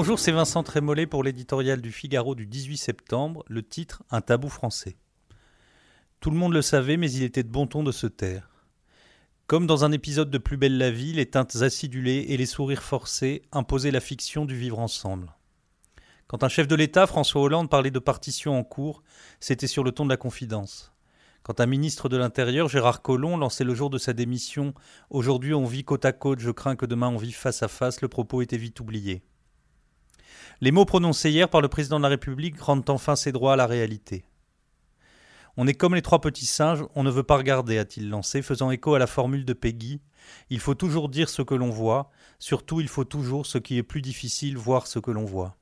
Bonjour, c'est Vincent Trémollet pour l'éditorial du Figaro du 18 septembre, le titre Un tabou français. Tout le monde le savait, mais il était de bon ton de se taire. Comme dans un épisode de Plus belle la vie, les teintes acidulées et les sourires forcés imposaient la fiction du vivre ensemble. Quand un chef de l'État, François Hollande, parlait de partition en cours, c'était sur le ton de la confidence. Quand un ministre de l'Intérieur, Gérard Collomb, lançait le jour de sa démission Aujourd'hui on vit côte à côte, je crains que demain on vive face à face, le propos était vite oublié. Les mots prononcés hier par le président de la République rendent enfin ses droits à la réalité. On est comme les trois petits singes, on ne veut pas regarder, a-t-il lancé, faisant écho à la formule de Peggy. Il faut toujours dire ce que l'on voit, surtout il faut toujours, ce qui est plus difficile, voir ce que l'on voit.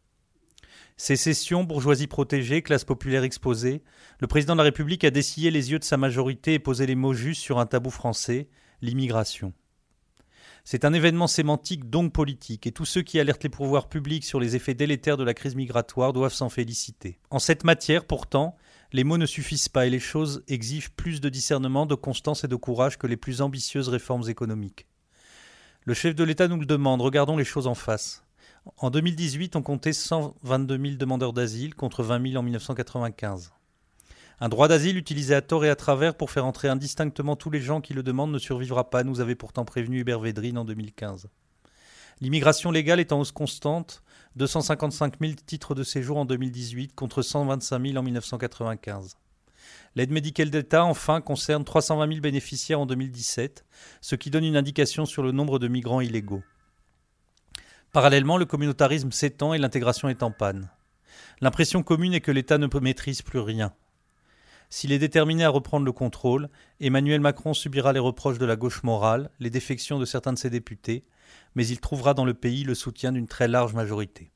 Sécession, bourgeoisie protégée, classe populaire exposée, le président de la République a dessillé les yeux de sa majorité et posé les mots justes sur un tabou français, l'immigration. C'est un événement sémantique donc politique, et tous ceux qui alertent les pouvoirs publics sur les effets délétères de la crise migratoire doivent s'en féliciter. En cette matière, pourtant, les mots ne suffisent pas et les choses exigent plus de discernement, de constance et de courage que les plus ambitieuses réformes économiques. Le chef de l'État nous le demande, regardons les choses en face. En 2018, on comptait 122 000 demandeurs d'asile contre 20 000 en 1995. Un droit d'asile utilisé à tort et à travers pour faire entrer indistinctement tous les gens qui le demandent ne survivra pas, nous avait pourtant prévenu Hubert Védrine en 2015. L'immigration légale est en hausse constante, 255 000 titres de séjour en 2018 contre 125 000 en 1995. L'aide médicale d'État, enfin, concerne 320 000 bénéficiaires en 2017, ce qui donne une indication sur le nombre de migrants illégaux. Parallèlement, le communautarisme s'étend et l'intégration est en panne. L'impression commune est que l'État ne maîtrise plus rien. S'il est déterminé à reprendre le contrôle, Emmanuel Macron subira les reproches de la gauche morale, les défections de certains de ses députés, mais il trouvera dans le pays le soutien d'une très large majorité.